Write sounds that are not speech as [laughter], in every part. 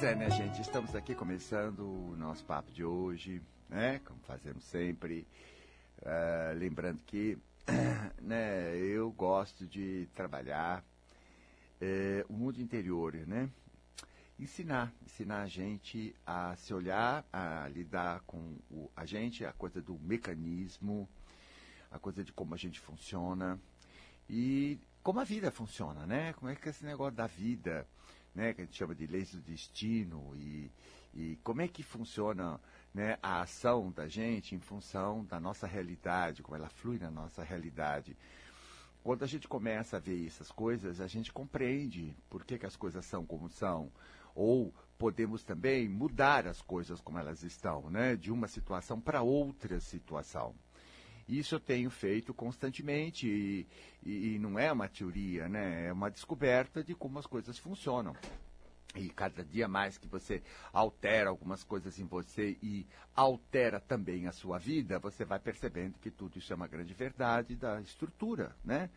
Pois é, né, gente? Estamos aqui começando o nosso papo de hoje, né? Como fazemos sempre. Uh, lembrando que [coughs] né, eu gosto de trabalhar uh, o mundo interior, né? Ensinar, ensinar a gente a se olhar, a lidar com o, a gente, a coisa do mecanismo, a coisa de como a gente funciona e como a vida funciona, né? Como é que é esse negócio da vida né, que a gente chama de leis do destino, e, e como é que funciona né, a ação da gente em função da nossa realidade, como ela flui na nossa realidade. Quando a gente começa a ver essas coisas, a gente compreende por que, que as coisas são como são. Ou podemos também mudar as coisas como elas estão, né, de uma situação para outra situação. Isso eu tenho feito constantemente e, e, e não é uma teoria, né? É uma descoberta de como as coisas funcionam. E cada dia mais que você altera algumas coisas em você e altera também a sua vida, você vai percebendo que tudo isso é uma grande verdade da estrutura, né?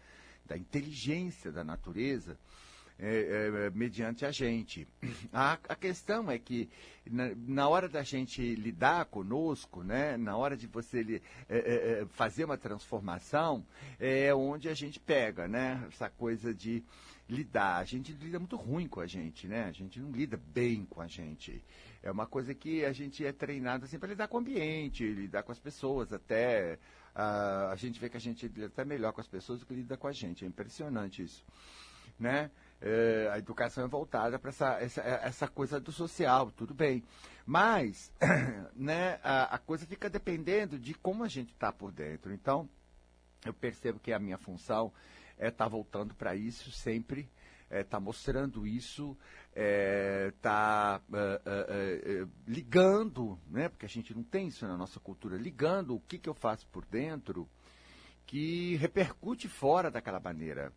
Da inteligência da natureza é, é, mediante a gente. A, a, questão é que na, na, hora da gente lidar conosco, né, na hora de você é, é, é, fazer uma transformação, é onde a gente pega, né, essa coisa de lidar. A gente lida muito ruim com a gente, né? A gente não lida bem com a gente. É uma coisa que a gente é treinado assim para lidar com o ambiente, lidar com as pessoas, até uh, a gente vê que a gente lida até melhor com as pessoas do que lida com a gente. É impressionante isso, né? É, a educação é voltada para essa, essa, essa coisa do social, tudo bem. Mas [clears throat] né, a, a coisa fica dependendo de como a gente está por dentro. Então, eu percebo que a minha função é estar tá voltando para isso sempre, está é, tá mostrando isso, está é, tá, é, ligando, né, porque a gente não tem isso na nossa cultura, ligando o que, que eu faço por dentro que repercute fora daquela maneira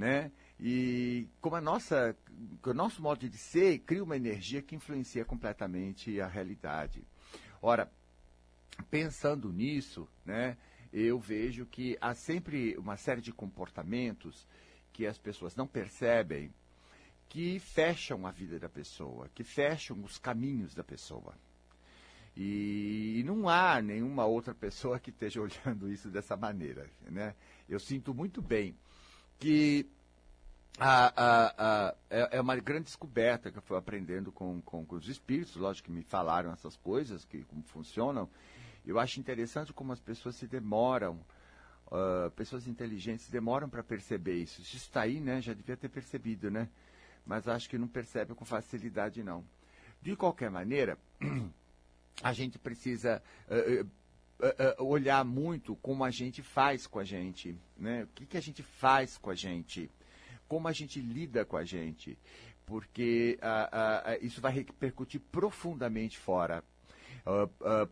né? E como a nossa, o nosso modo de ser cria uma energia que influencia completamente a realidade. Ora, pensando nisso, né, eu vejo que há sempre uma série de comportamentos que as pessoas não percebem que fecham a vida da pessoa, que fecham os caminhos da pessoa. E, não há nenhuma outra pessoa que esteja [laughs] olhando isso dessa maneira. Né? Eu sinto muito bem que a, a, a, é, é, uma grande descoberta que eu fui aprendendo com, com, com, os espíritos, lógico que me falaram essas coisas, que como funcionam. Eu acho interessante como as pessoas se demoram, uh, pessoas inteligentes demoram para perceber isso. Isso está aí, né? Já devia ter percebido, né? Mas acho que não percebe com facilidade, não. De qualquer maneira, [clears throat] a gente precisa uh, uh, olhar muito como a gente faz com a gente, né? O que, que a gente faz com a gente, como a gente lida com a gente, porque uh, uh, isso vai repercutir profundamente fora.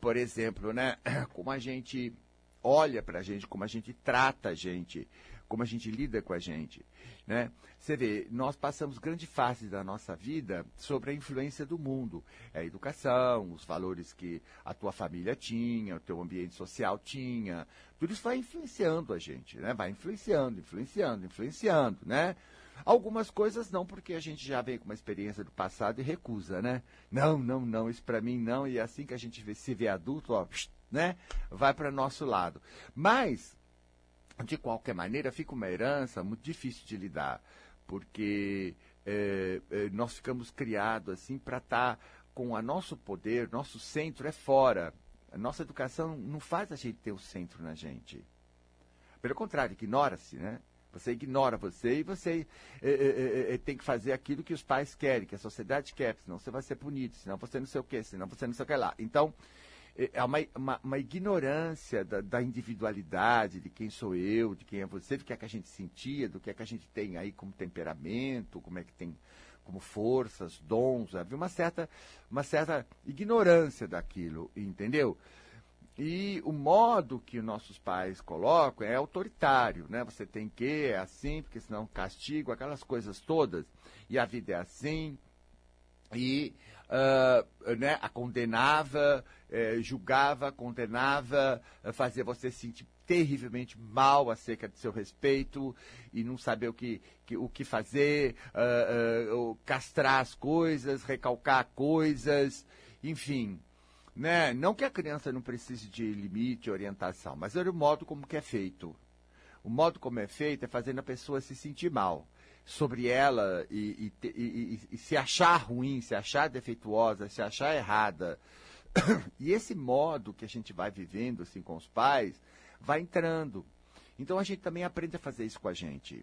por exemplo, né? [coughs] Como a gente olha para a gente, como a gente trata a gente, como a gente lida com a gente. Né? Você vê, nós passamos grande fase da nossa vida sobre a influência do mundo. É a educação, os valores que a tua família tinha, o teu ambiente social tinha. Tudo isso vai influenciando a gente, né? Vai influenciando, influenciando, influenciando, né? Algumas coisas não, porque a gente já vem com uma experiência do passado e recusa, né? Não, não, não, isso para mim não. E é assim que a gente se vê adulto, ó, né? Vai para nosso lado. Mas de qualquer maneira, fica uma herança muito difícil de lidar, porque é, nós ficamos criados assim para estar tá com o nosso poder, nosso centro é fora. A nossa educação não faz a gente ter o centro na gente. Pelo contrário, ignora-se, né? Você ignora você e você é, é, é, tem que fazer aquilo que os pais querem, que a sociedade quer, senão você vai ser punido, senão você não sei o quê, senão você não sei o que lá. Então, é, é uma, uma, uma ignorância da, da, individualidade, de quem sou eu, de quem é você, do que é que a gente sentia, do que é que a gente tem aí como temperamento, como é que tem como forças, dons, havia uma certa, uma certa ignorância daquilo, entendeu? E o modo que nossos pais colocam é autoritário, né? Você tem que, é assim, porque senão castigo, aquelas coisas todas. E a vida é assim, e uh, né, a condenava, eh, julgava, condenava, uh, fazia você sentir terrivelmente mal acerca de seu respeito e não saber o que, que o que fazer, uh, uh, castrar as coisas, recalcar coisas, enfim. Né? Não que a criança não precise de limite, orientação, mas é o modo como que é feito. O modo como é feito é fazendo a pessoa se sentir mal sobre ela e, e, e, e se achar ruim, se achar defeituosa, se achar errada. [coughs] E esse modo que a gente vai vivendo assim com os pais vai entrando. Então a gente também aprende a fazer isso com a gente.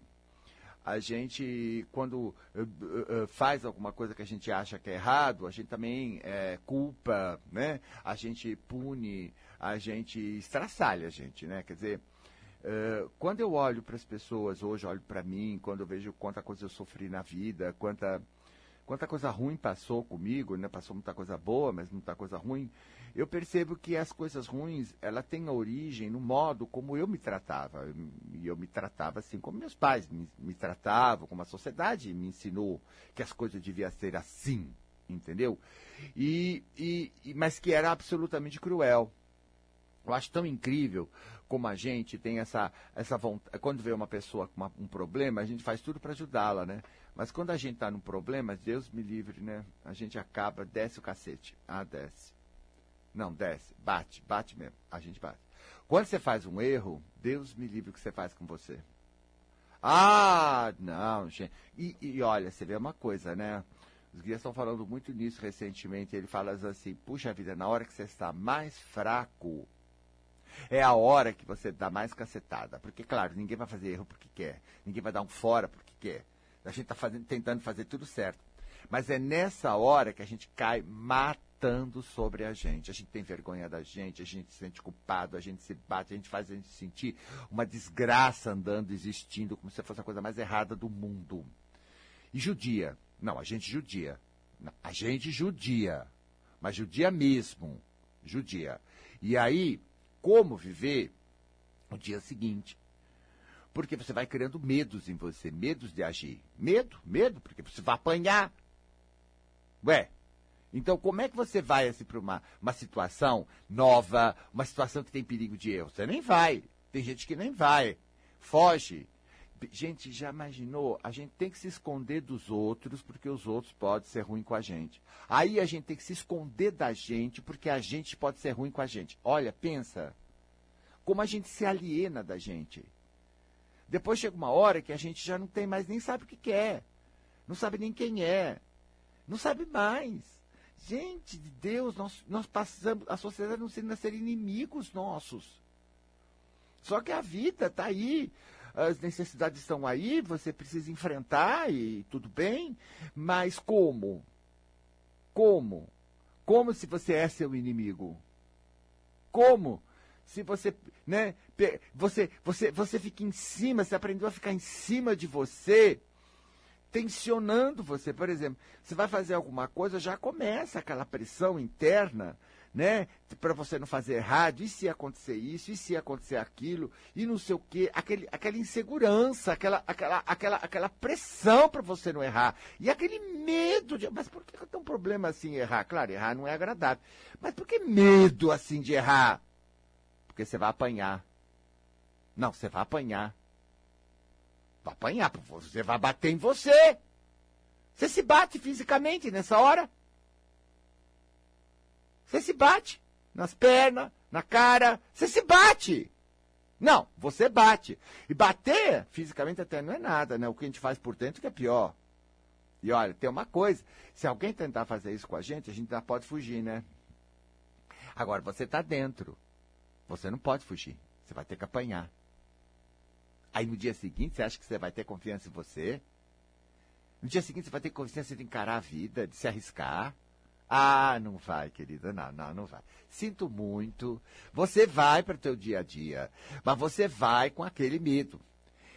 A gente, quando uh, uh, faz alguma coisa que a gente acha que é errado, a gente também é, culpa, né? A gente pune, a gente estraçalha a gente, né? Quer dizer, uh, quando eu olho para as pessoas, hoje olho para mim, quando eu vejo quanta coisa eu sofri na vida, quanta, quanta coisa ruim passou comigo, né? Passou muita coisa boa, mas muita coisa ruim eu percebo que as coisas ruins, ela tem a origem no modo como eu me tratava. E eu me tratava assim como meus pais me, me tratavam, como a sociedade me ensinou que as coisas deviam ser assim, entendeu? E, e, mas que era absolutamente cruel. Eu acho tão incrível como a gente tem essa, essa vontade. Quando vê uma pessoa com uma, um problema, a gente faz tudo para ajudá-la, né? Mas quando a gente está num problema, Deus me livre, né? A gente acaba, desce o cacete. Ah, desce. Não, desce, bate, bate mesmo. A gente bate. Quando você faz um erro, Deus me livre o que você faz com você. Ah, não, gente. E, e olha, você vê uma coisa, né? Os guias estão falando muito nisso recentemente. Ele fala assim: puxa vida, na hora que você está mais fraco, é a hora que você dá mais cacetada. Porque, claro, ninguém vai fazer erro porque quer. Ninguém vai dar um fora porque quer. A gente está tentando fazer tudo certo. Mas é nessa hora que a gente cai matando sobre a gente. A gente tem vergonha da gente, a gente se sente culpado, a gente se bate, a gente faz a gente sentir uma desgraça andando, existindo, como se fosse a coisa mais errada do mundo. E judia. Não, a gente judia. A gente judia. Mas judia mesmo. Judia. E aí, como viver o dia seguinte? Porque você vai criando medos em você, medos de agir. Medo, medo, porque você vai apanhar. Ué, então, como é que você vai assim, para uma, uma situação nova, uma situação que tem perigo de erro? Você nem vai. Tem gente que nem vai. Foge. Gente, já imaginou? A gente tem que se esconder dos outros porque os outros podem ser ruins com a gente. Aí a gente tem que se esconder da gente porque a gente pode ser ruim com a gente. Olha, pensa. Como a gente se aliena da gente. Depois chega uma hora que a gente já não tem mais, nem sabe o que quer. Não sabe nem quem é. Não sabe mais. Gente de Deus, nós, nós passamos, a sociedade não sendo a ser inimigos nossos. Só que a vida está aí, as necessidades estão aí, você precisa enfrentar e tudo bem, mas como? Como? Como se você é seu inimigo? Como? Se você, né, você, você, você fica em cima, você aprendeu a ficar em cima de você, tensionando você. Por exemplo, você vai fazer alguma coisa, já começa aquela pressão interna, né? Para você não fazer errado, e se acontecer isso, e se acontecer aquilo, e não sei o quê, aquele, aquela insegurança, aquela, aquela, aquela, aquela pressão para você não errar. E aquele medo de. Mas por que tem um problema assim errar? Claro, errar não é agradável. Mas por que medo assim de errar? Porque você vai apanhar. Não, você vai apanhar. Vai apanhar, você vai bater em você. Você se bate fisicamente nessa hora. Você se bate nas pernas, na cara, você se bate. Não, você bate. E bater fisicamente até não é nada, né? O que a gente faz por dentro que é pior. E olha, tem uma coisa, se alguém tentar fazer isso com a gente, a gente já pode fugir, né? Agora, você está dentro. Você não pode fugir. Você vai ter que apanhar. Aí no dia seguinte, você acha que você vai ter confiança em você? No dia seguinte, você vai ter confiança de encarar a vida, de se arriscar? Ah, não vai, querida. Não, não, não vai. Sinto muito. Você vai para o teu dia a dia, mas você vai com aquele medo.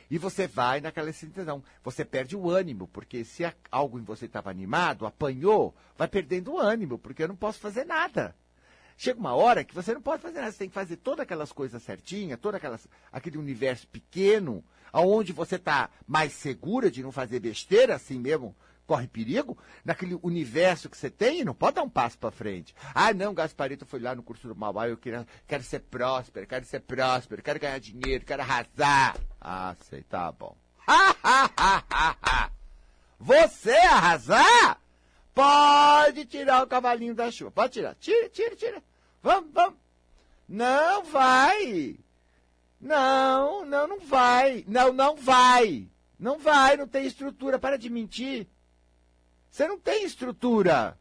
E você vai naquela sensação. Você perde o ânimo, porque se algo em você estava animado, apanhou, vai perdendo o ânimo, porque eu não posso fazer nada. Chega uma hora que você não pode fazer nada, você tem que fazer todas aquelas coisas certinhas, todo aquele universo pequeno, aonde você está mais segura de não fazer besteira assim mesmo, corre perigo naquele universo que você tem e não pode dar um passo para frente. Ah, não, Gasparito foi lá no curso do Mauá, eu queria, quero ser próspero, quero ser próspero, quero ganhar dinheiro, quero arrasar. Ah, sei, tá bom. [laughs] Você arrasar? Pode tirar o cavalinho da chuva. Pode tirar. Tira, tira, tira. Vamos, vamos. Não vai. Não, não, não vai. Não, não vai. Não vai, não tem estrutura. Para de mentir. Você não tem estrutura.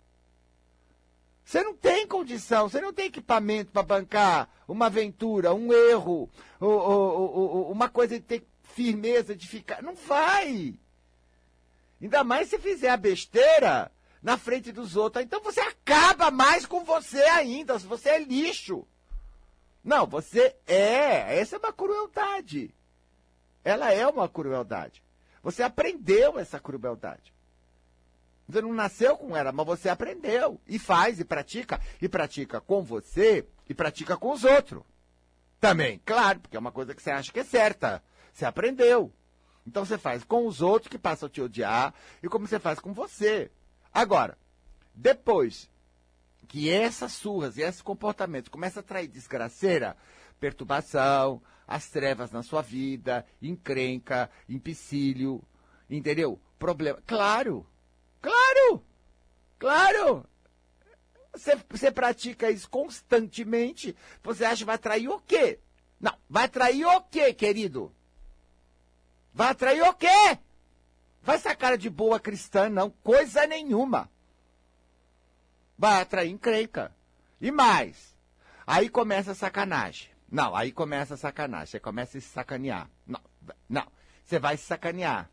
Você não tem condição, você não tem equipamento para bancar uma aventura, um erro, ou, ou, ou, uma coisa de ter firmeza de ficar. Não vai. Ainda mais se fizer a besteira na frente dos outros. Então você acaba mais com você ainda. Você é lixo. Não, você é. Essa é uma crueldade. Ela é uma crueldade. Você aprendeu essa crueldade. Você não nasceu com ela, mas você aprendeu. E faz, e pratica. E pratica com você, e pratica com os outros. Também, claro, porque é uma coisa que você acha que é certa. Você aprendeu. Então você faz com os outros que passam a te odiar, e como você faz com você. Agora, depois que essas surras e esse comportamento começa a atrair desgraceira, perturbação, as trevas na sua vida, encrenca, empecilho, entendeu? Problema. Claro, claro, claro. Você, você pratica isso constantemente, você acha que vai atrair o quê? Não, vai atrair o quê, querido? Vai atrair o quê? Vai essa cara de boa cristã, não, coisa nenhuma. Vai atrair encrenca. E mais, aí começa a sacanagem. Não, aí começa a sacanagem. Você começa a se sacanear. Não, não. Você vai se sacanear.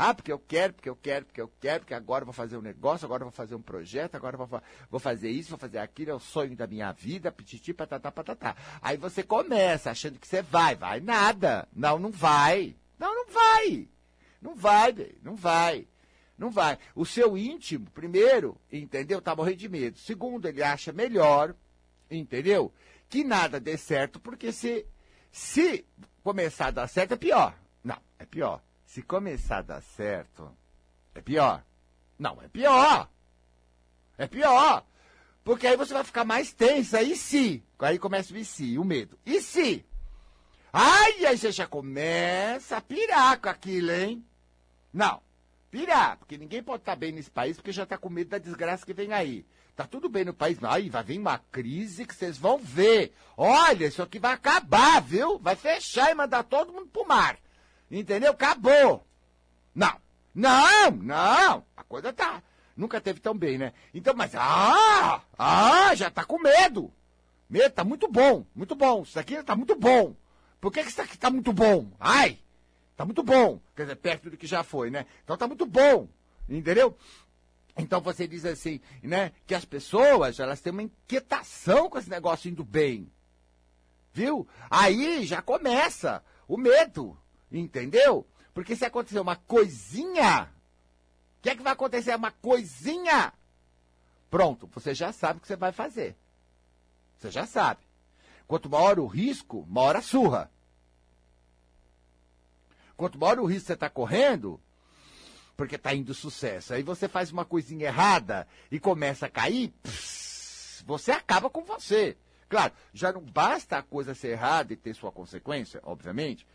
Ah, porque eu quero, porque eu quero, porque eu quero, porque agora vou fazer um negócio, agora vou fazer um projeto, agora vou, vou fazer isso, vou fazer aquilo, é o sonho da minha vida, pititi, patatá, patatá. Aí você começa achando que você vai, vai nada. Não, não vai. Não, não vai. Não vai, não vai. Não vai. O seu íntimo, primeiro, entendeu? Tá morrendo de medo. Segundo, ele acha melhor, entendeu? Que nada dê certo, porque se, se começar a dar certo, é pior. Não, é pior. Se começar a dar certo, é pior. Não, é pior. É pior. Porque aí você vai ficar mais tensa. E se? Aí começa o e se, o medo. E se? Ai, aí você já começa a pirar com aquilo, hein? Não, pirar, porque ninguém pode estar bem nesse país porque já está com medo da desgraça que vem aí. Tá tudo bem no país, mas aí vai vir uma crise que vocês vão ver. Olha, isso aqui vai acabar, viu? Vai fechar e mandar todo mundo pro mar. Entendeu? Acabou. Não, não, não. A coisa tá. Nunca teve tão bem, né? Então, mas. Ah! Ah, já tá com medo. Medo, tá muito bom, muito bom. Isso aqui tá muito bom. Por que, que isso aqui tá muito bom? Ai! Tá muito bom. Quer dizer, perto do que já foi, né? Então tá muito bom. Entendeu? Então você diz assim, né? Que as pessoas, elas têm uma inquietação com esse negócio indo bem. Viu? Aí já começa o medo. Entendeu? Porque se acontecer uma coisinha, o que é que vai acontecer? Uma coisinha. Pronto, você já sabe o que você vai fazer. Você já sabe. Quanto maior o risco, maior a surra. Quanto maior o risco você está correndo, porque está indo sucesso, aí você faz uma coisinha errada e começa a cair, pss, você acaba com você. Claro, já não basta a coisa ser errada e ter sua consequência, obviamente,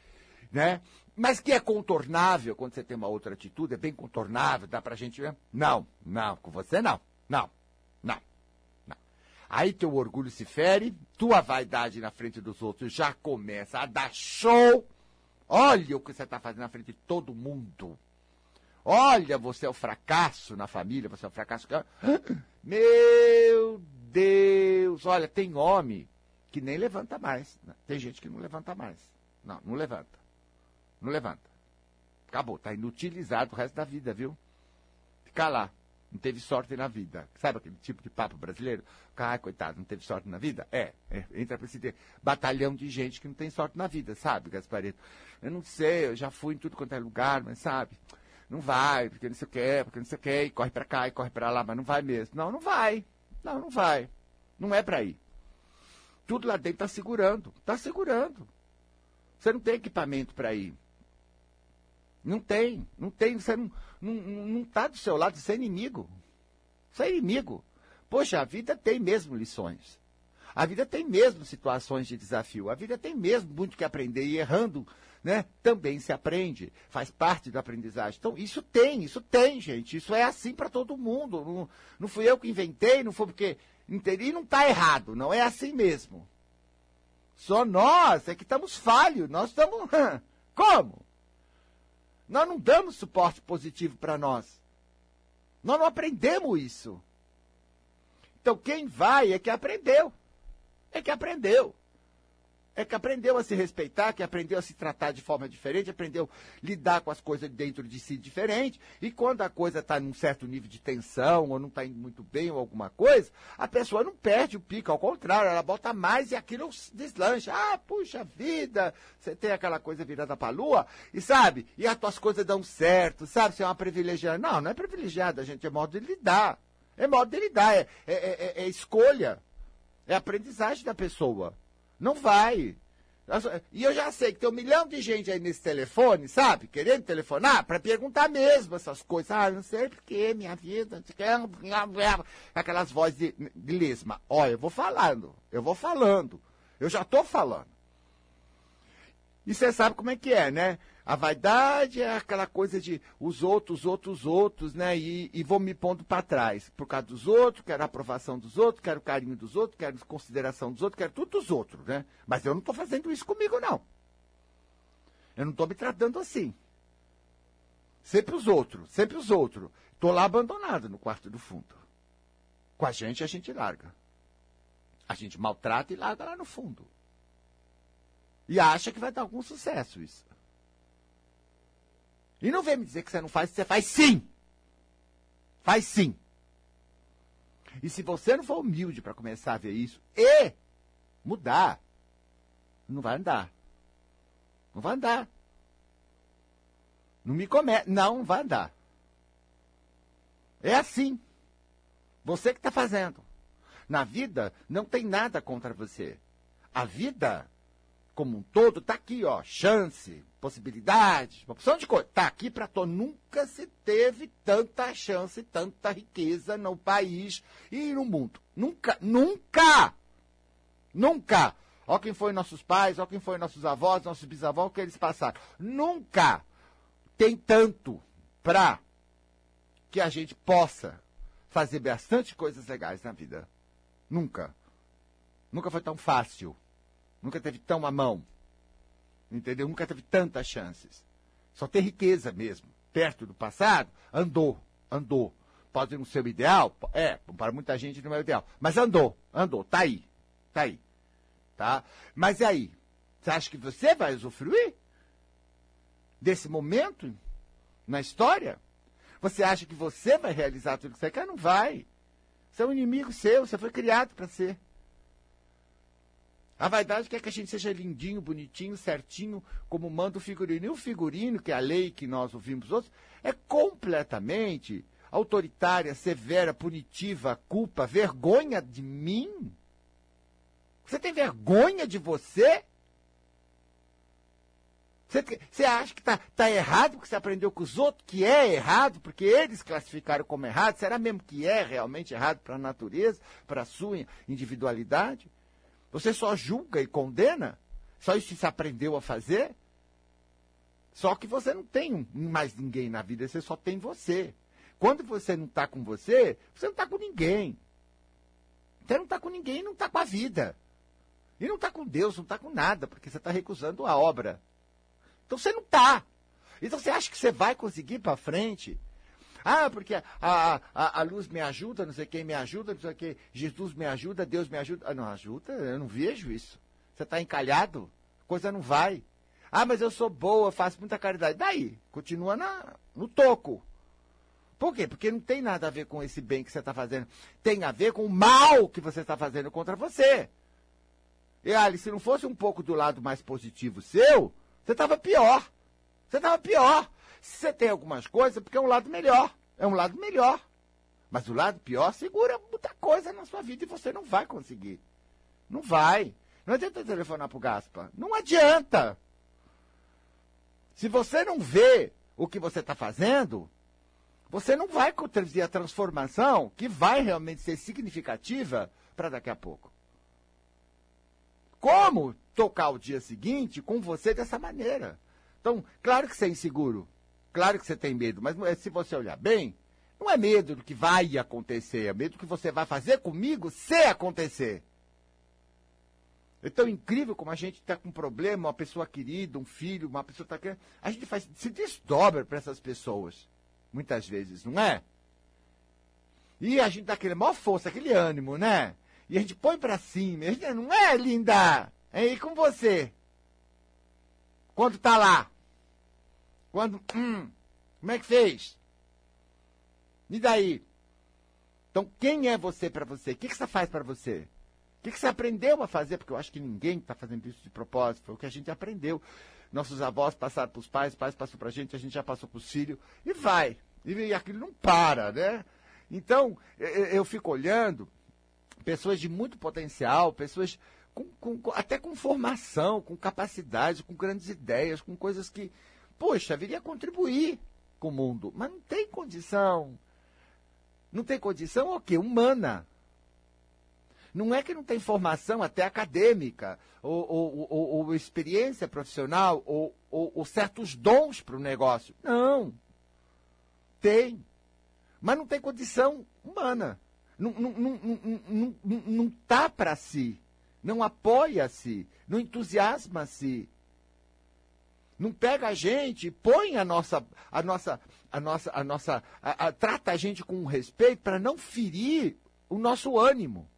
né? Mas que é contornável quando você tem uma outra atitude, é bem contornável, dá pra gente ver? Não, não, com você não, não, não, não. Aí teu orgulho se fere, tua vaidade na frente dos outros já começa a dar show, Olha o que você está fazendo na frente de todo mundo. Olha, você é o fracasso na família, você é o fracasso. [gasps] Meu Deus! Olha, tem homem que nem levanta mais. Tem gente que não levanta mais. Não, não levanta. Não levanta. Acabou, está inutilizado o resto da vida, viu? Fica lá. Não teve sorte na vida. Sabe aquele tipo de papo brasileiro? Ai, coitado, não teve sorte na vida? É, é entra para esse batalhão de gente que não tem sorte na vida, sabe, Gasparito? Eu não sei, eu já fui em tudo quanto é lugar, mas sabe, não vai, porque não sei o que, porque não sei o que, e corre para cá e corre para lá, mas não vai mesmo. Não, não vai. Não, não vai. Não é para ir. Tudo lá dentro está segurando, está segurando. Você não tem equipamento para ir. Não tem, não tem, você não, não, não tá do seu lado, você é inimigo. Você é inimigo. Poxa, a vida tem mesmo lições. A vida tem mesmo situações de desafio. A vida tem mesmo muito que aprender e errando, né? Também se aprende. Faz parte da aprendizagem. Então, isso tem, isso tem, gente. Isso é assim para todo mundo. Não, não fui eu que inventei, não foi porque. E não está errado, não é assim mesmo. Só nós é que estamos falhos. Nós estamos. [laughs] Como? Nós não damos suporte positivo para nós. Nós não aprendemos isso. Então, quem vai é que aprendeu. É que aprendeu. É que aprendeu a se respeitar, que aprendeu a se tratar de forma diferente, aprendeu a lidar com as coisas dentro de si diferente. E quando a coisa está num certo nível de tensão, ou não está indo muito bem, ou alguma coisa, a pessoa não perde o pico, ao contrário, ela bota mais e aquilo deslancha. Ah, puxa vida, você tem aquela coisa virada para a lua, e sabe, e as tuas coisas dão certo, sabe, você é uma privilegiada. Não, não é privilegiada, gente, é modo de lidar. É modo de lidar, é, é, é, é escolha. É aprendizagem da pessoa. Não vai. E eu já sei que tem um milhão de gente aí nesse telefone, sabe? Querendo telefonar para perguntar mesmo essas coisas. Ah, não sei porque minha vida. Aquelas vozes de, de lesma. Olha, eu vou falando, eu vou falando. Eu já estou falando. E você sabe como é que é, né? A vaidade é aquela coisa de os outros, os outros, os outros, né? E, e vou me pondo para trás. Por causa dos outros, quero a aprovação dos outros, quero o carinho dos outros, quero consideração dos outros, quero tudo dos outros, né? Mas eu não estou fazendo isso comigo, não. Eu não estou me tratando assim. Sempre os outros, sempre os outros. Estou lá abandonado no quarto do fundo. Com a gente, a gente larga. A gente maltrata e larga lá no fundo. E acha que vai dar algum sucesso isso. E não vem me dizer que você não faz, você faz sim. Faz sim. E se você não for humilde para começar a ver isso e mudar, não vai andar. Não vai andar. Não me comece. Não vai andar. É assim. Você que está fazendo. Na vida, não tem nada contra você. A vida como um todo, está aqui, ó, chance, possibilidades, uma opção de coisa. Está aqui para todos. Nunca se teve tanta chance, tanta riqueza no país e no mundo. Nunca, nunca, nunca. Ó quem foi nossos pais, ó quem foi nossos avós, nossos bisavós, o que eles passaram. Nunca tem tanto para que a gente possa fazer bastante coisas legais na vida. Nunca. Nunca foi tão fácil. Nunca teve tão à mão. Entendeu? Nunca teve tantas chances. Só tem riqueza mesmo. Perto do passado, andou, andou. Pode não ser o ideal? É, para muita gente não é o ideal. Mas andou, andou, tá aí. Tá aí. Tá? Mas e aí? Você acha que você vai usufruir desse momento na história? Você acha que você vai realizar tudo que você quer? Não vai. Você é um inimigo seu, você foi criado para ser. A vaidade quer que a gente seja lindinho, bonitinho, certinho, como manda o figurino. E o figurino, que é a lei que nós ouvimos outros, é completamente autoritária, severa, punitiva, culpa, vergonha de mim? Você tem vergonha de você? Você, acha que está tá errado porque você aprendeu com os outros que é errado, porque eles classificaram como errado? Será mesmo que é realmente errado para a natureza, para a sua individualidade? Você só julga e condena? Só isso se aprendeu a fazer? Só que você não tem mais ninguém na vida, você só tem você. Quando você não está com você, você não está com ninguém. Você não está com ninguém não está com a vida. E não está com Deus, não está com nada, porque você está recusando a obra. Então você não está. Então você acha que você vai conseguir para frente ah, porque a, a, a, luz me ajuda, não sei quem me ajuda, não sei quem, Jesus me ajuda, Deus me ajuda. Ah, não ajuda, eu não vejo isso. Você está encalhado, a coisa não vai. Ah, mas eu sou boa, faço muita caridade. Daí, continua na, no toco. Por quê? Porque não tem nada a ver com esse bem que você está fazendo. Tem a ver com o mal que você está fazendo contra você. E, Ali, se não fosse um pouco do lado mais positivo seu, você estava pior. Você estava pior. Se você tem algumas coisas, porque é um lado melhor. É um lado melhor. Mas o lado pior segura muita coisa na sua vida e você não vai conseguir. Não vai. Não adianta telefonar pro Gaspa. Não adianta. Se você não vê o que você está fazendo, você não vai trazer a transformação que vai realmente ser significativa para daqui a pouco. Como tocar o dia seguinte com você dessa maneira? Então, claro que você é inseguro, claro que você tem medo, mas se você olhar bem, não é medo do que vai acontecer, é medo do que você vai fazer comigo se acontecer. É tão incrível como a gente está com um problema, uma pessoa querida, um filho, uma pessoa está querendo. A gente faz, se desdobra para essas pessoas. Muitas vezes, não é? E a gente dá aquele maior força, aquele ânimo, né? E a gente põe para cima. Gente, não é, linda? É aí com você. Quando tá lá. Quando. Hum, como é que fez? E daí? Então, quem é você para você? O que, que você faz para você? O que, que você aprendeu a fazer? Porque eu acho que ninguém está fazendo isso de propósito. Foi o que a gente aprendeu. Nossos avós passaram para os pais, os pais passou para a gente, a gente já passou para os filhos. E vai. E aquilo não para, né? Então, eu fico olhando pessoas de muito potencial, pessoas com, com, até com formação, com capacidade, com grandes ideias, com coisas que, poxa, viria contribuir com o mundo. Mas não tem condição. Não tem condição o quê? Humana. Não é que não tem formação até acadêmica, ou, ou, ou, ou experiência profissional, ou, ou certos dons para o negócio. Não. Tem. Mas não tem condição humana. Não está tá para si. Não apoia-se. Não entusiasma-se. Não pega a gente, põe a nossa, a nossa, a nossa, a nossa, a, a, trata a gente com respeito para não ferir o nosso ânimo.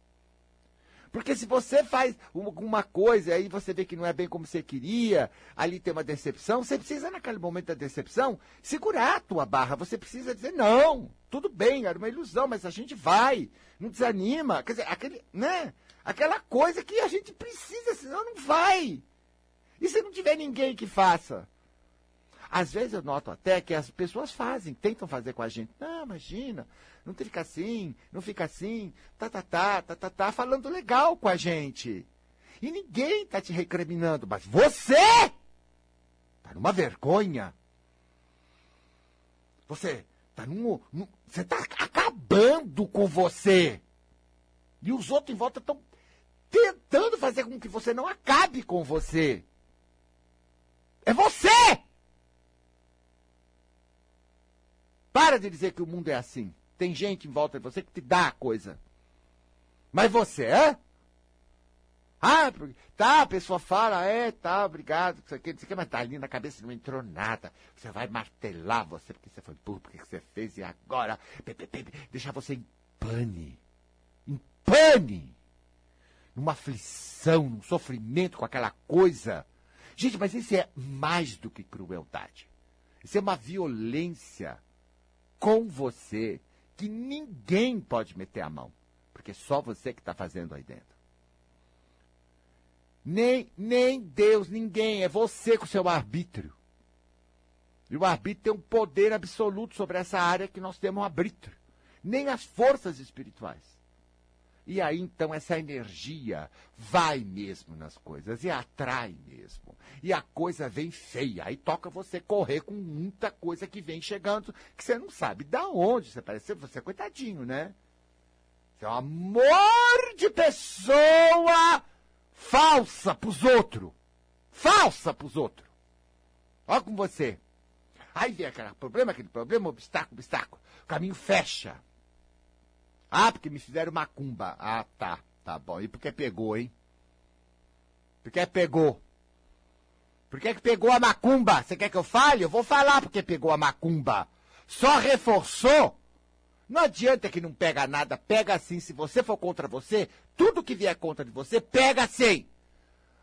Porque se você faz alguma coisa e aí você vê que não é bem como você queria, ali tem uma decepção, você precisa, naquele momento da decepção, segurar a tua barra. Você precisa dizer, não, tudo bem, era uma ilusão, mas a gente vai, não desanima. Quer dizer, aquele, né? Aquela coisa que a gente precisa, senão não vai. E se não tiver ninguém que faça? Às vezes eu noto até que as pessoas fazem, tentam fazer com a gente. Não, imagina, não fica assim, não fica assim, tá, tá, tá, tá, tá, tá, falando legal com a gente. E ninguém tá te recriminando, mas você tá numa vergonha. Você tá num, num você tá acabando com você. E os outros em volta estão tentando fazer com que você não acabe com você. É você! Para de dizer que o mundo é assim. Tem gente em volta de você que te dá a coisa. Mas você é? Ah, tá, a pessoa fala, é, tá, obrigado, isso aqui, isso aqui, mas tá ali na cabeça não entrou nada. Você vai martelar você, porque você foi burro, porque você fez, e agora, deixar você em pane. Em pane! Numa aflição, num sofrimento com aquela coisa. Gente, mas isso é mais do que crueldade. Isso é uma violência com você que ninguém pode meter a mão, porque só você que está fazendo aí dentro. Nem, nem Deus, ninguém, é você com o seu arbítrio. E o arbítrio tem um poder absoluto sobre essa área que nós temos um arbítrio. Nem as forças espirituais. E aí então essa energia vai mesmo nas coisas e atrai mesmo. E a coisa vem feia. Aí toca você correr com muita coisa que vem chegando, que você não sabe da onde. Você parece você é coitadinho, né? Você é um amor de pessoa falsa pros outros. Falsa pros outros. Olha com você. Aí vem aquele problema, aquele problema, obstáculo, obstáculo. O caminho fecha. Ah, porque me fizeram macumba. Ah, tá. Tá bom. E porque pegou, hein? Porque pegou. Por que, que pegou a macumba? Você quer que eu fale? Eu vou falar porque pegou a macumba. Só reforçou. Não adianta que não pega nada, pega assim. Se você for contra você, tudo que vier contra de você, pega sim.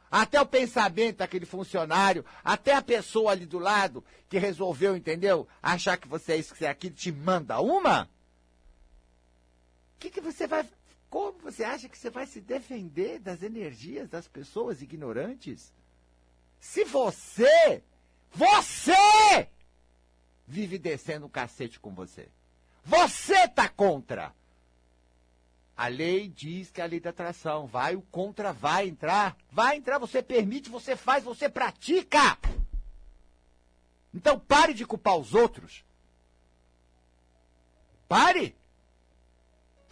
Até o pensamento daquele funcionário, até a pessoa ali do lado que resolveu, entendeu? Achar que você é isso, que você é aquilo, te manda uma que, que você vai. Como você acha que você vai se defender das energias das pessoas ignorantes? Se você, você, vive descendo um cacete com você. Você tá contra. A lei diz que é a lei da atração. Vai, o contra vai entrar. Vai entrar, você permite, você faz, você pratica. Então pare de culpar os outros. Pare!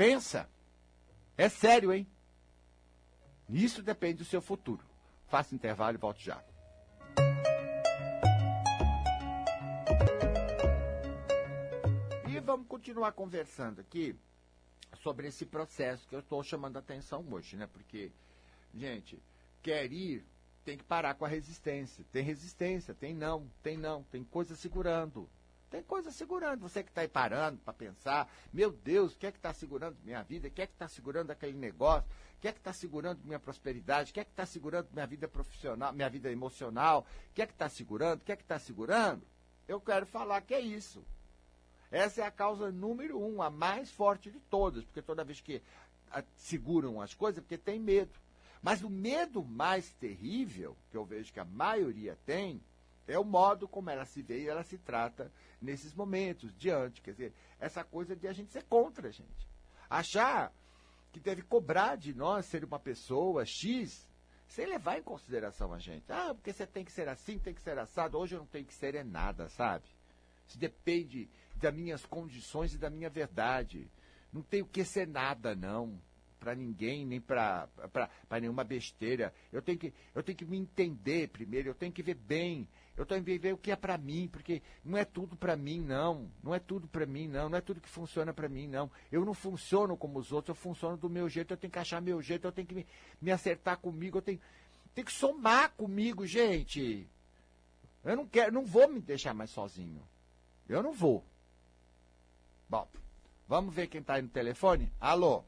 Pensa. É sério, hein? Isso depende do seu futuro. Faça intervalo e volte já. E vamos continuar conversando aqui sobre esse processo que eu estou chamando a atenção hoje, né? Porque, gente, quer ir, tem que parar com a resistência. Tem resistência, tem não, tem não, tem coisa segurando. Tem coisa segurando. Você que está aí parando para pensar, meu Deus, o que é que está segurando minha vida? O que é que está segurando aquele negócio? O que é que está segurando minha prosperidade? O que é que está segurando minha vida profissional, minha vida emocional? O que é que está segurando? O que é que está segurando? Eu quero falar que é isso. Essa é a causa número um, a mais forte de todas, porque toda vez que seguram as coisas, é porque tem medo. Mas o medo mais terrível, que eu vejo que a maioria tem, é o modo como ela se vê e ela se trata nesses momentos, diante. Quer dizer, essa coisa de a gente ser contra a gente. Achar que deve cobrar de nós ser uma pessoa X, sem levar em consideração a gente. Ah, porque você tem que ser assim, tem que ser assado. Hoje eu não tenho que ser é nada, sabe? Isso depende das minhas condições e da minha verdade. Não tenho que ser nada, não para ninguém, nem para nenhuma besteira. Eu tenho, que, eu tenho que me entender primeiro, eu tenho que ver bem. Eu que ver o que é para mim, porque não é tudo para mim, não. Não é tudo para mim, não. Não é tudo que funciona para mim, não. Eu não funciono como os outros, eu funciono do meu jeito, eu tenho que achar meu jeito, eu tenho que me, me acertar comigo, eu tenho, tenho que somar comigo, gente. Eu não quero, não vou me deixar mais sozinho. Eu não vou. Bom, vamos ver quem está aí no telefone? Alô?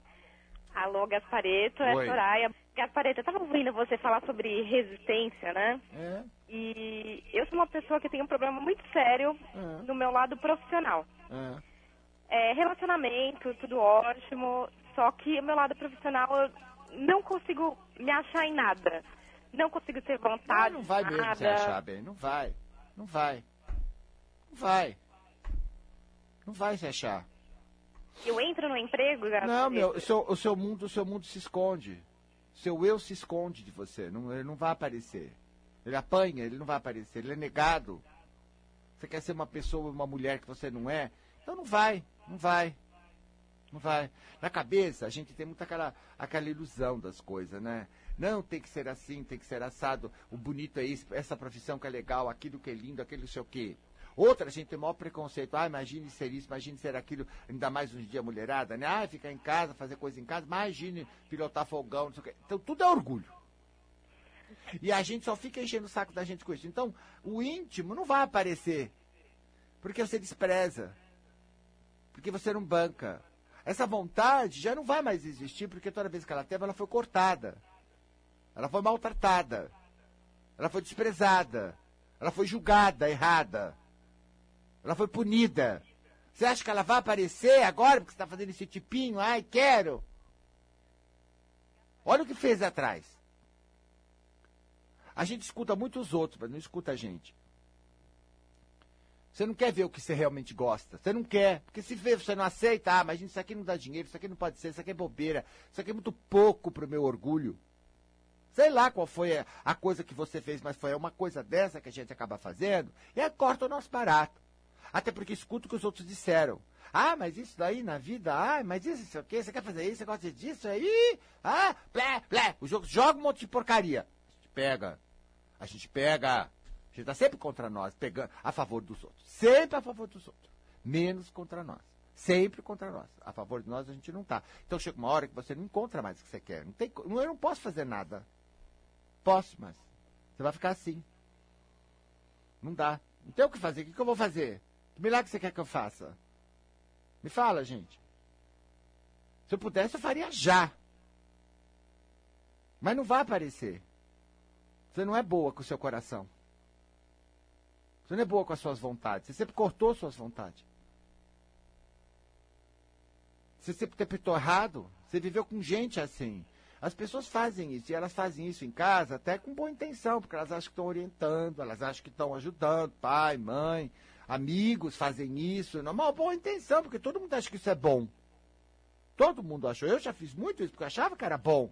Alô, Gaspareto, é Oi. Soraya. Gaspareto, eu estava ouvindo você falar sobre resistência, né? É, E eu sou uma pessoa que tem um problema muito sério é, no meu lado profissional. é. É, relacionamento, tudo ótimo, só que o meu lado profissional eu não consigo me achar em nada. Não consigo ter vontade não vai de mesmo se achar bem. Não vai. Não vai. Não vai. Não vai se achar. Eu entro no emprego, Gaspareto. Não, meu, o seu, o seu mundo, o seu mundo se esconde. Seu eu se esconde de você. Não, ele não vai aparecer. Ele apanha, ele não vai aparecer. Ele é negado. Você quer ser uma pessoa, uma mulher que você não é? Então não vai, não vai. Não vai. Na cabeça, a gente tem muito aquela, aquela ilusão das coisas, né? Não, tem que ser assim, tem que ser assado. O bonito é isso, essa profissão que é legal, aquilo que é lindo, aquilo não sei o quê. Outra, gente tem o maior preconceito. Ah, imagine ser isso, imagine ser aquilo, ainda mais uns dias mulherada, né? Ah, ficar em casa, fazer coisa em casa, imagine pilotar fogão, não sei o quê. Então tudo é orgulho. E a gente só fica enchendo o saco da gente com isso. Então, o íntimo não vai aparecer. Porque você despreza. Porque você não banca. Essa vontade já não vai mais existir, porque toda vez que ela teve, ela foi cortada. Ela foi maltratada. Ela foi desprezada. Ela foi julgada, errada. Ela foi punida. Você acha que ela vai aparecer agora porque você está fazendo esse tipinho? Ai, quero. Olha o que fez atrás. A gente escuta muito os outros, mas não escuta a gente. Você não quer ver o que você realmente gosta. Você não quer. Porque se vê, você não aceita. Ah, mas isso aqui não dá dinheiro, isso aqui não pode ser, isso aqui é bobeira. Isso aqui é muito pouco pro meu orgulho. Sei lá qual foi a- a coisa que você fez, mas foi uma coisa dessa que a gente acaba fazendo. E aí corta o nosso barato. Até porque escuta o que os outros disseram. Ah, mas isso daí na vida, ah, mas isso, isso aqui, você quer fazer isso, você gosta disso aí? Ah, plé, plé. O jogo joga um monte de porcaria. A gente pega. A gente pega. A gente tá sempre contra nós, pegando a favor dos outros. Sempre a favor dos outros. Menos contra nós. Sempre contra nós. A favor de nós a gente não tá. Então chega uma hora que você não encontra mais o que você quer. Não tem, eu não posso fazer nada. Posso, mas você vai ficar assim. Não dá. Não tem o que fazer. O que, que eu vou fazer? Que milagre você quer que eu faça? Me fala, gente. Se eu pudesse, eu faria já. Mas não vai aparecer. Você não é boa com o seu coração. Você não é boa com as suas vontades. Você sempre cortou suas vontades. Você sempre interpretou errado. Você viveu com gente assim. As pessoas fazem isso, e elas fazem isso em casa até com boa intenção, porque elas acham que estão orientando, elas acham que estão ajudando, pai, mãe, amigos fazem isso, não, uma boa intenção, porque todo mundo acha que isso é bom. Todo mundo achou. Eu já fiz muito isso, porque eu achava que era bom.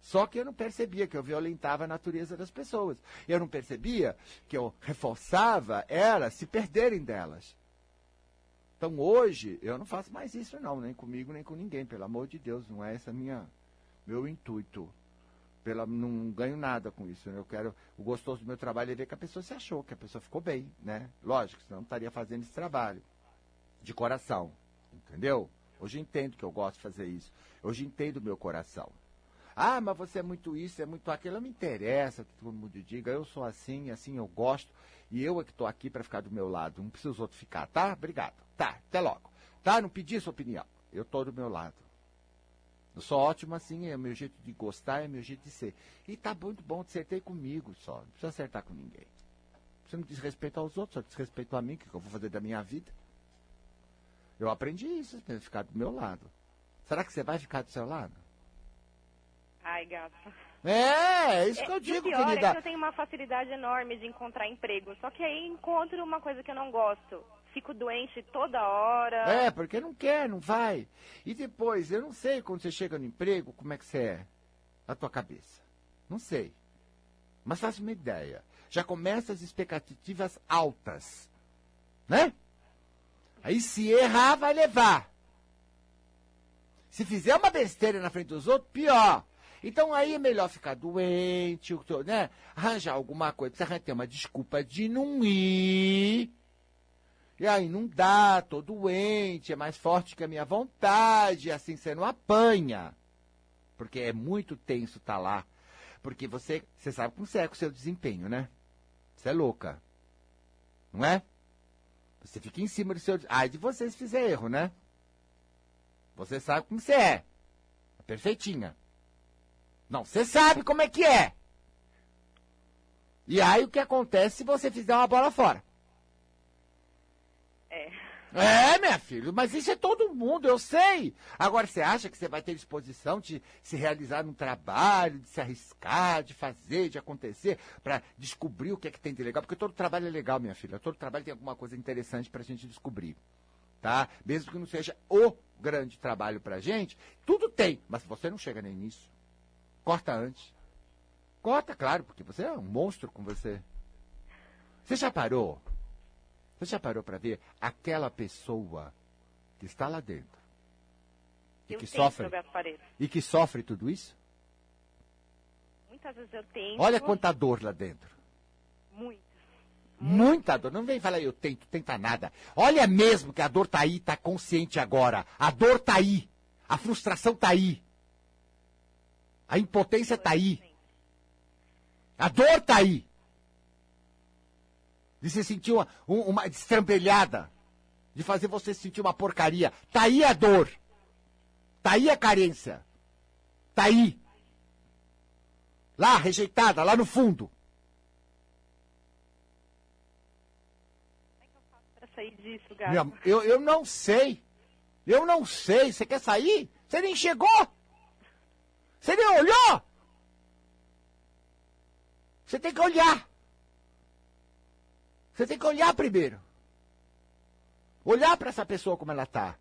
Só que eu não percebia que eu violentava a natureza das pessoas. Eu não percebia que eu reforçava elas se perderem delas. Então hoje eu não faço mais isso não, nem comigo nem com ninguém, pelo amor de Deus, não é esse meu intuito. Pela, não ganho nada com isso. Né? Eu quero o gostoso do meu trabalho é ver que a pessoa se achou, que a pessoa ficou bem, né? Lógico, senão não estaria fazendo esse trabalho de coração, entendeu? Hoje entendo que eu gosto de fazer isso. Hoje entendo o meu coração. Ah, mas você é muito isso, é muito aquilo. Não me interessa que todo mundo diga, eu sou assim, assim eu gosto. E eu é que estou aqui para ficar do meu lado. Não precisa os outros ficar, tá? Obrigado. Tá, até logo. Tá? Não pedi sua opinião. Eu estou do meu lado. Eu sou ótimo assim, é o meu jeito de gostar, é o meu jeito de ser. E tá muito bom, acertei comigo só. Não precisa acertar com ninguém. Você não diz respeito aos outros, só diz respeito a mim, o que eu vou fazer da minha vida. Eu aprendi isso, ficar do meu lado. Será que você vai ficar do seu lado? Ai, gata. É, é isso que eu É, e o digo, pior querida. é que eu tenho uma facilidade enorme de encontrar emprego. Só que aí encontro uma coisa que eu não gosto. Fico doente toda hora. É, porque não quer, não vai. E depois, eu não sei quando você chega no emprego, como é que você é. A tua cabeça. Não sei. Mas faça uma ideia. Já começa as expectativas altas. Né? Aí se errar, vai levar. Se fizer uma besteira na frente dos outros, pior. Então aí é melhor ficar doente, né? Arranjar alguma coisa, você ter uma desculpa de não ir. E aí não dá, tô doente, é mais forte que a minha vontade, assim você não apanha. Porque é muito tenso estar lá. Porque você, você sabe como você é com o seu desempenho, né? Você é louca. Não é? Você fica em cima do seu. Ai de você se fizer erro, né? Você sabe como você é. É perfeitinha. Não, você sabe como é que é. E aí o que acontece se você fizer uma bola fora? É. Minha filha, mas isso é todo mundo, eu sei. Agora, você acha que você vai ter disposição de se realizar num trabalho, de se arriscar, de fazer, de acontecer, para descobrir o que é que tem de legal? Porque todo trabalho é legal, minha filha. Todo trabalho tem alguma coisa interessante para a gente descobrir. Tá? Mesmo que não seja o grande trabalho pra gente, tudo tem, mas você não chega nem nisso. Corta antes. Corta, claro, porque você é um monstro com você. Você já parou? Você já parou para ver aquela pessoa que está lá dentro e Eu que sofre e que sofre tudo isso? Muitas vezes eu tenho. Olha quanta dor lá dentro. Muito. Muita dor. Não vem falar eu tento, tenta nada. Olha mesmo que a dor tá aí, tá consciente agora. A dor tá aí. A frustração tá aí. A impotência tá aí. A dor tá aí. De você sentir uma, um- uma destrambelhada. De fazer você sentir uma porcaria. Tá aí a dor. Tá aí a carência. Tá aí. Lá, rejeitada, lá no fundo. Pra sair disso, gato. Eu, eu não sei. Eu não sei. Você quer sair? Você nem chegou. Você nem olhou. Você tem que olhar. Você tem que olhar primeiro. Olhar para essa pessoa como ela tá.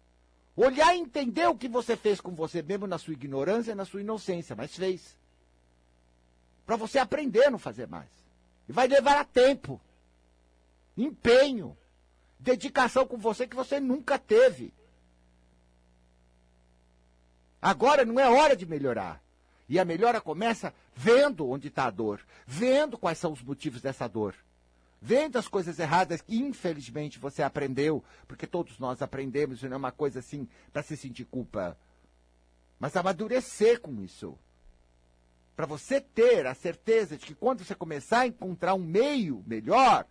Olhar e entender o que você fez com você mesmo na sua ignorância e na sua inocência, mas fez. Para você aprender a não fazer mais. E vai levar a tempo. Empenho dedicação com você que você nunca teve. Agora não é hora de melhorar. E a melhora começa vendo onde está a dor, vendo quais são os motivos dessa dor, vendo as coisas erradas que infelizmente você aprendeu, porque todos nós aprendemos, não é uma coisa assim para se sentir culpa, mas amadurecer com isso. Para você ter a certeza de que quando você começar a encontrar um meio melhor,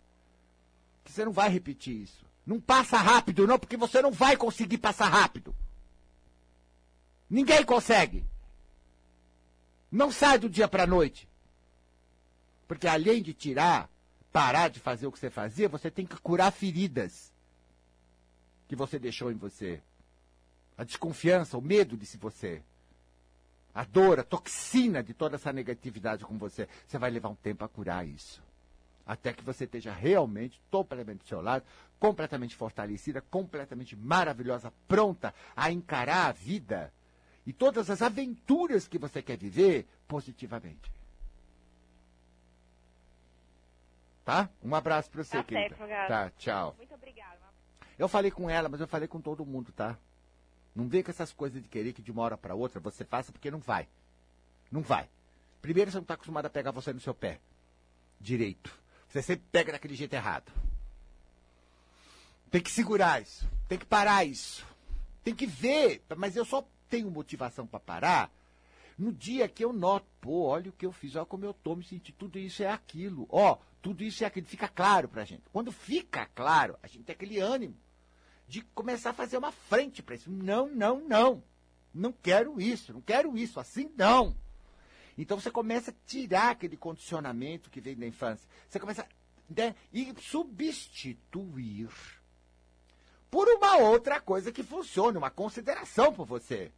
que você não vai repetir isso. Não passa rápido, não, porque você não vai conseguir passar rápido. Ninguém consegue. Não sai do dia para a noite. Porque além de tirar, parar de fazer o que você fazia, você tem que curar feridas que você deixou em você. A desconfiança, o medo de se você. A dor, a toxina de toda essa negatividade com você. Você vai levar um tempo a curar isso até que você esteja realmente totalmente do seu lado, completamente fortalecida, completamente maravilhosa, pronta a encarar a vida e todas as aventuras que você quer viver positivamente. Tá? Um abraço pra você, Tá querida. certo. Tá, tchau. Muito obrigada. Eu falei com ela, mas eu falei com todo mundo, tá? Não vem com essas coisas de querer que de uma hora para outra você faça, porque não vai. Não vai. Primeiro, você não está acostumado a pegar você no seu pé direito. Você sempre pega daquele jeito errado. Tem que segurar isso. Tem que parar isso. Tem que ver. Mas eu só tenho motivação para parar no dia que eu noto, pô, olha o que eu fiz, olha como eu tô me sentindo, tudo isso é aquilo. Ó, tudo isso é aquilo. Fica claro pra gente. Quando fica claro, a gente tem aquele ânimo de começar a fazer uma frente para isso. Não, não, não. Não quero isso, não quero isso, assim não. Então você começa a tirar aquele condicionamento que vem da infância. Você começa né, e substituir por uma outra coisa que funcione, uma consideração por você.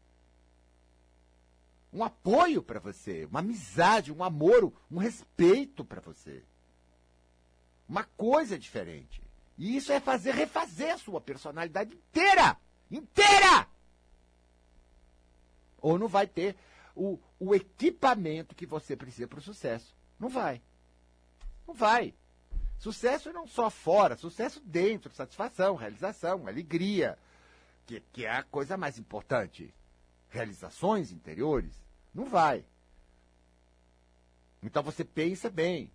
Um apoio para você, uma amizade, um amor, um respeito para você. Uma coisa diferente. E isso é fazer refazer a sua personalidade inteira. Inteira! Ou não vai ter o, o equipamento que você precisa para o sucesso. Não vai. Não vai. Sucesso não só fora, sucesso dentro, satisfação, realização, alegria, que, que é a coisa mais importante. Realizações interiores, não vai. Então você pensa bem.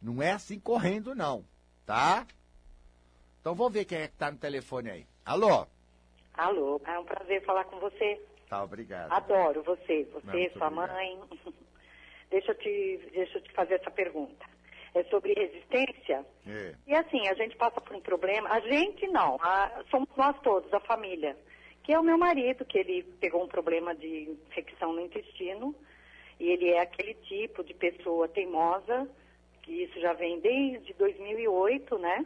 Não é assim correndo, não. Tá? Então vamos ver quem é que tá no telefone aí. Alô? Alô, é um prazer falar com você. Tá, obrigado. Adoro você, você, Muito sua obrigado. mãe. [laughs] deixa, eu te, deixa eu te fazer essa pergunta. É sobre resistência. É. E assim, a gente passa por um problema. A gente não, a- somos nós todos, a família. Que é o meu marido, que ele pegou um problema de infecção no intestino. E ele é aquele tipo de pessoa teimosa, que isso já vem desde 2008, né?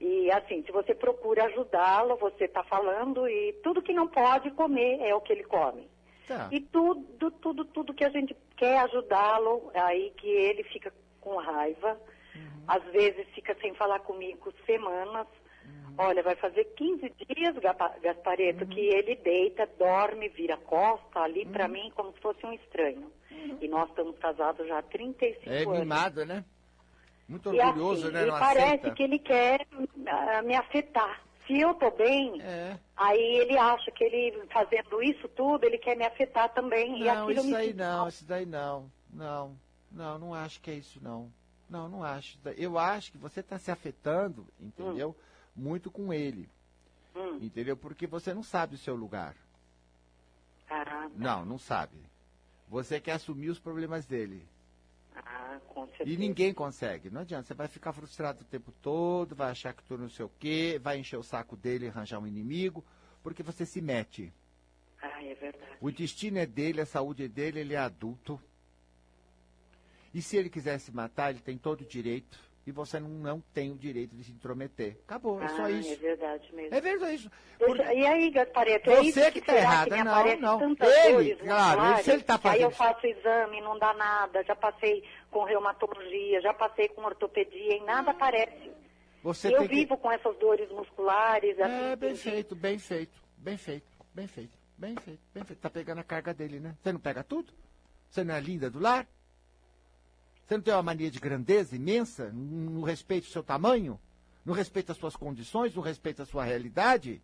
E assim, se você procura ajudá-lo, você está falando e tudo que não pode comer é o que ele come. Tá. E tudo, tudo, tudo que a gente quer ajudá-lo, aí que ele fica com raiva. Às vezes fica sem falar comigo semanas. Olha, vai fazer 15 dias, Gaspareto, que ele deita, dorme, vira costa ali pra mim como se fosse um estranho. E nós estamos casados já há 35 É anos. mimado, né? Muito E orgulhoso, assim, né? e Não parece aceita. que ele quer ah, me afetar. Se eu tô bem, É. aí ele acha que ele fazendo isso tudo, ele quer me afetar também. Não, isso aí não, mal. isso daí não. Não, não, não acho que é isso não. Não, não acho. Eu acho que você está se afetando, entendeu? Muito com ele, Hum. entendeu? Porque você não sabe o seu lugar. Ah, Não, não sabe. Você quer assumir os problemas dele. ah, com certeza. E ninguém consegue. Não adianta. Você vai ficar frustrado o tempo todo, vai achar que tu não sei o quê, vai encher o saco dele e arranjar um inimigo, porque você se mete. Ah, é verdade. O destino é dele, a saúde é dele, ele é adulto. E se ele quiser se matar, ele tem todo o direito. E você não, não tem o direito de se intrometer. Acabou, é só ah, isso. é verdade mesmo. É verdade isso. Deixa- Porque- E aí, Gaspareto, é isso Você que tá será errada. Não, não. Ele, claro, se ele tá que Aí eu fazendo- faço exame, não dá nada. Já passei com reumatologia, já passei com ortopedia e nada aparece. Você eu tem que... vivo com essas dores musculares. É, assim, bem de- feito, bem feito, bem feito, bem feito, bem feito, bem feito. Tá pegando a carga dele, né? Você não pega tudo? Você não é linda do lar? Você não tem uma mania de grandeza imensa? Não não respeita o seu tamanho? Não respeita as suas condições? Não respeita a sua realidade?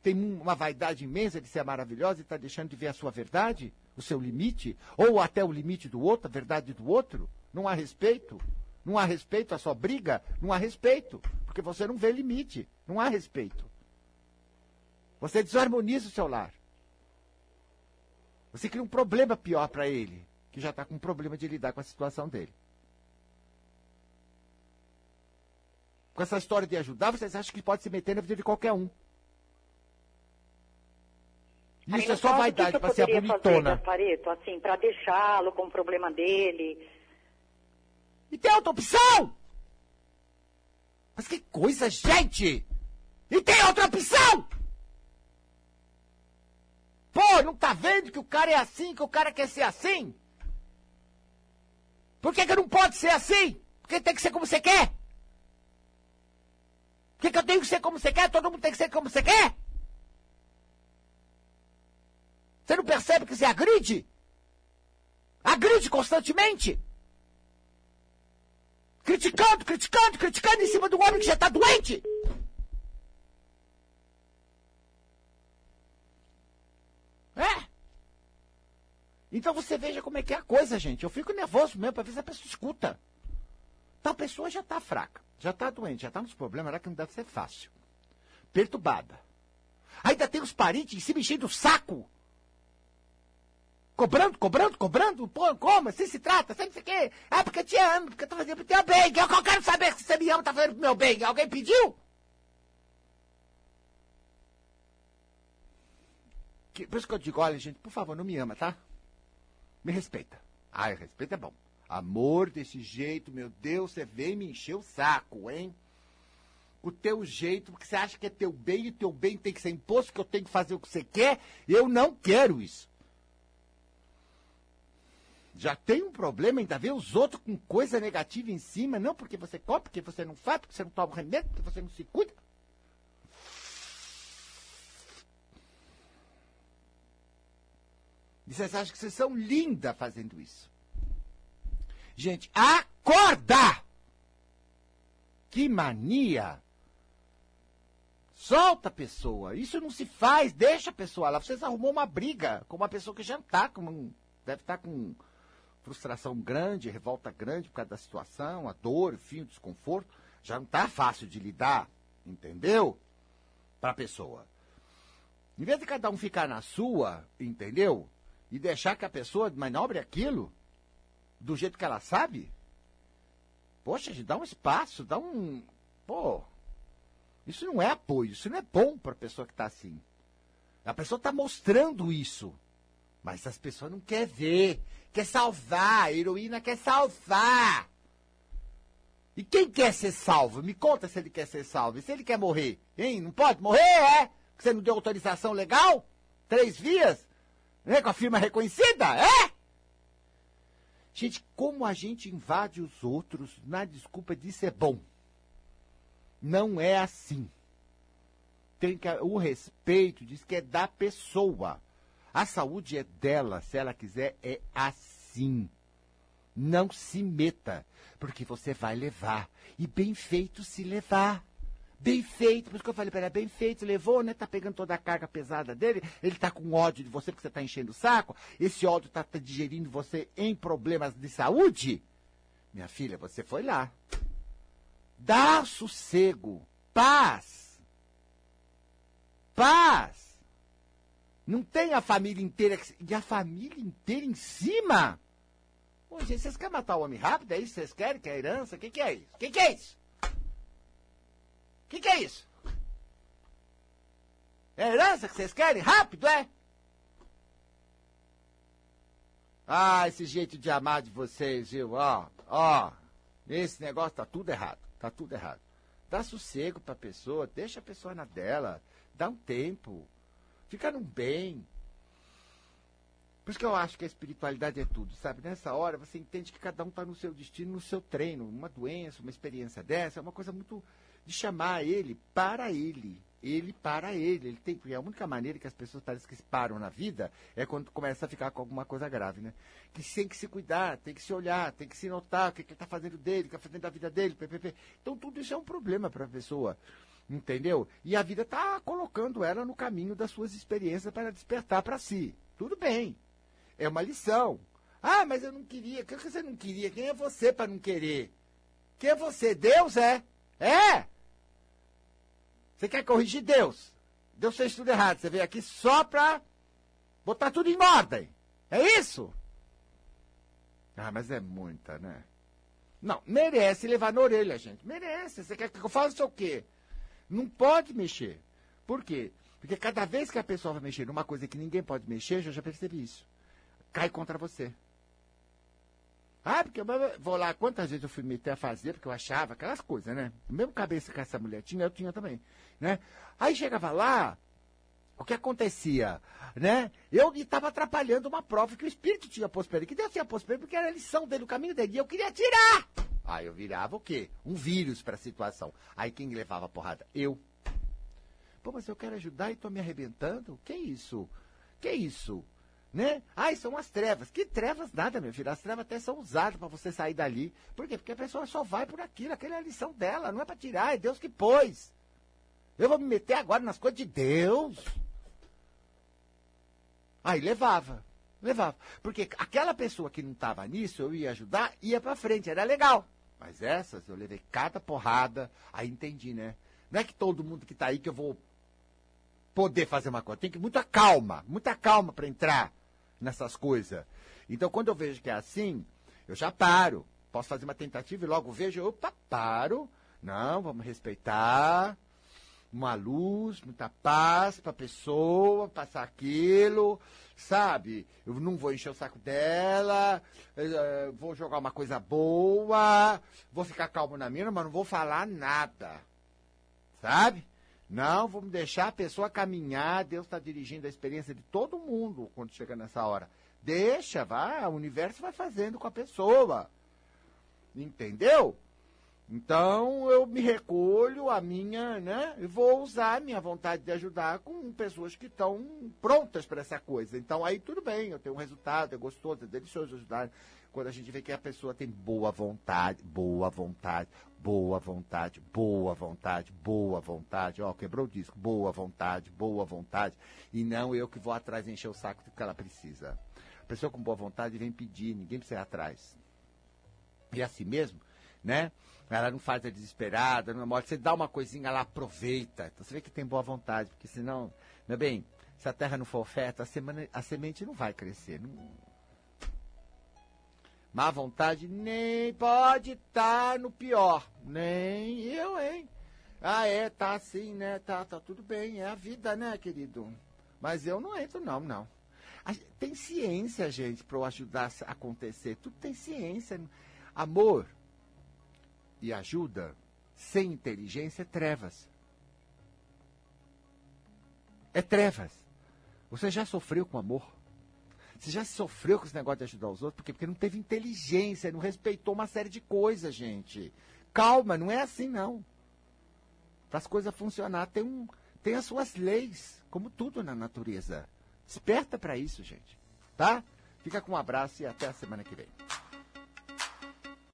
Tem um- uma vaidade imensa de ser maravilhosa e está deixando de ver a sua verdade? O seu limite? Ou até o limite do outro, a verdade do outro? Não há respeito? Não há respeito, a sua briga? Não há respeito. Porque você não vê limite. Não há respeito. Você desarmoniza o seu lar. Você cria um problema pior para ele, que já está com problema de lidar com a situação dele. Com essa história de ajudar, vocês acham que pode se meter na vida de qualquer um. Aí, Isso é no só vaidade para ser a poderia fazer, bonitona. Gaspareto, assim, para deixá-lo com o problema dele. E tem outra opção! Mas que coisa, gente! E tem outra opção! Pô, não tá vendo que o cara é assim, que o cara quer ser assim? Por que, que não pode ser assim? Porque tem que ser como você quer? Por que, que eu tenho que ser como você quer? Todo mundo tem que ser como você quer? Você não percebe que você agride? Agride constantemente. Criticando, criticando, criticando em cima do homem que já está doente. É? Então você veja como é que é a coisa, gente. Eu fico nervoso mesmo para ver se a pessoa escuta. Então a pessoa já está fraca, já está doente, já está nos problemas, era que não deve ser fácil. Perturbada. Ainda tem os parentes cima enchendo o saco. Cobrando, cobrando, cobrando. Pô, como? Assim se trata, sempre sei o quê. Ah, porque eu te amo, porque eu tô fazendo pro teu bem. Eu quero saber se você me ama, tá fazendo pro meu bem. Alguém pediu? Que, por isso que eu digo, olha, gente, por favor, não me ama, tá? Me respeita. Ah, respeito é bom. Amor desse jeito, meu Deus, você vem me encher o saco, hein? O teu jeito, porque você acha que é teu bem e teu bem tem que ser imposto, que eu tenho que fazer o que você quer. Eu não quero isso. Já tem um problema, ainda ver os outros com coisa negativa em cima, não porque você come, porque você não faz, porque você não toma remédio, porque você não se cuida. E vocês acham que vocês são linda fazendo isso. Gente, acorda! Que mania! Solta a pessoa. Isso não se faz. Deixa a pessoa lá. Vocês arrumou uma briga com uma pessoa que já está com. Deve estar tá com frustração grande, revolta grande por causa da situação, a dor, enfim, o desconforto. Já não está fácil de lidar. Entendeu? Para a pessoa. Em vez de cada um ficar na sua, entendeu? E deixar que a pessoa manobre aquilo do jeito que ela sabe? Poxa, dá um espaço, dá um. Pô, isso não é apoio, isso não é bom para a pessoa que está assim. A pessoa está mostrando isso, mas as pessoas não querem ver, quer salvar, a heroína quer salvar. E quem quer ser salvo? Me conta se ele quer ser salvo. E se ele quer morrer? Hein? Não pode morrer, é? Porque você não deu autorização legal? Três vias? Né? Com a firma reconhecida, é? Gente, como a gente invade os outros na desculpa de ser bom. Não é assim. Tem que, o respeito diz que é da pessoa. A saúde é dela, se ela quiser, é assim. Não se meta, porque você vai levar. E bem feito se levar. Bem feito, por isso que eu falei para ele, bem feito, levou, né? Tá pegando toda a carga pesada dele, ele tá com ódio de você porque você tá enchendo o saco, esse ódio tá, tá digerindo você em problemas de saúde. Minha filha, você foi lá. Dá sossego, paz. Paz. Não tem a família inteira, e a família inteira em cima. Pô, gente, vocês querem matar o homem rápido? É isso que vocês querem? Que é herança? O que, que é isso? O que, que é isso? O que, que é isso? É herança que vocês querem? Rápido, é? Ah, esse jeito de amar de vocês, viu? Ó, ó. Esse negócio tá tudo errado. Tá tudo errado. Dá sossego pra pessoa, deixa a pessoa na dela. Dá um tempo. Fica num bem. Por isso que eu acho que a espiritualidade é tudo, sabe? Nessa hora você entende que cada um está no seu destino, no seu treino. Uma doença, uma experiência dessa é uma coisa muito de chamar ele para ele. Ele para ele. ele tem, porque a única maneira que as pessoas parecem que param na vida é quando começa a ficar com alguma coisa grave, né? Que tem que se cuidar, tem que se olhar, tem que se notar o que, que ele está fazendo dele, o que está fazendo da vida dele, ppp. Então tudo isso é um problema para a pessoa. Entendeu? E a vida está colocando ela no caminho das suas experiências para despertar para si. Tudo bem. É uma lição. Ah, mas eu não queria. O que você não queria? Quem é você para não querer? Quem é você? Deus é? É! Você quer corrigir Deus. Deus fez tudo errado. Você veio aqui só para botar tudo em ordem. É isso? Ah, mas é muita, né? Não, merece levar na orelha, gente. Merece. Você quer que eu faça o quê? Não pode mexer. Por quê? Porque cada vez que a pessoa vai mexer numa coisa que ninguém pode mexer, eu já percebi isso. Cai contra você. Ah, porque eu vou lá, quantas vezes eu fui meter a fazer, porque eu achava aquelas coisas, né? Mesmo cabeça que essa mulher tinha, eu tinha também, né? Aí chegava lá, o que acontecia, né? Eu estava atrapalhando uma prova que o Espírito tinha posto para ele, que Deus tinha posto para ele, porque era a lição dele, o caminho dele, e eu queria tirar! Aí eu virava o quê? Um vírus para a situação. Aí quem levava a porrada? Eu. Pô, mas eu quero ajudar e estou me arrebentando? Que isso? Que isso? Né? Ai, são as trevas. Que trevas nada, meu filho. As trevas até são usadas para você sair dali. Por quê? Porque a pessoa só vai por aquilo, aquela é a lição dela, não é para tirar, é Deus que pôs. Eu vou me meter agora nas coisas de Deus. Aí levava, levava. Porque aquela pessoa que não estava nisso, eu ia ajudar, ia para frente, era legal. Mas essas, eu levei cada porrada, aí entendi, né? Não é que todo mundo que está aí que eu vou poder fazer uma coisa. Tem que muita calma, muita calma para entrar nessas coisas. Então, quando eu vejo que é assim, eu já paro. Posso fazer uma tentativa e logo vejo, opa, paro. Não, vamos respeitar. Uma luz, muita paz para a pessoa, passar aquilo, sabe? Eu não vou encher o saco dela, eh, vou jogar uma coisa boa, vou ficar calmo na minha, mas não vou falar nada, sabe? Não, vamos deixar a pessoa caminhar. Deus está dirigindo a experiência de todo mundo quando chega nessa hora. Deixa, vai, o universo vai fazendo com a pessoa. Entendeu? Então eu me recolho a minha, né? E vou usar a minha vontade de ajudar com pessoas que estão prontas para essa coisa. Então aí tudo bem, eu tenho um resultado, é gostoso, é delicioso ajudar. Quando a gente vê que a pessoa tem boa vontade, boa vontade, boa vontade, boa vontade, boa vontade, ó, quebrou o disco, boa vontade, boa vontade, e não eu que vou atrás encher o saco do que ela precisa. A pessoa com boa vontade vem pedir, ninguém precisa ir atrás. E assim mesmo, né? Ela não faz a desesperada, não morre. Você dá uma coisinha, ela aproveita. Então você vê que tem boa vontade, porque senão, meu bem, se a terra não for oferta, a, semana, a semente não vai crescer. Não, Má vontade nem pode estar tá no pior. Nem eu, hein? Ah, é, tá assim, né? Tá, tá tudo bem, é a vida, né, querido? Mas eu não entro, não, não. Tem ciência, gente, para eu ajudar a acontecer. Tudo tem ciência. Amor e ajuda sem inteligência é trevas. É trevas. Você já sofreu com amor? Você já sofreu com esse negócio de ajudar os outros? Por quê? Porque não teve inteligência, não respeitou uma série de coisas, gente. Calma, não é assim não. Para as coisas funcionar, tem, um, tem as suas leis, como tudo na natureza. Desperta para isso, gente. Tá? Fica com um abraço e até a semana que vem.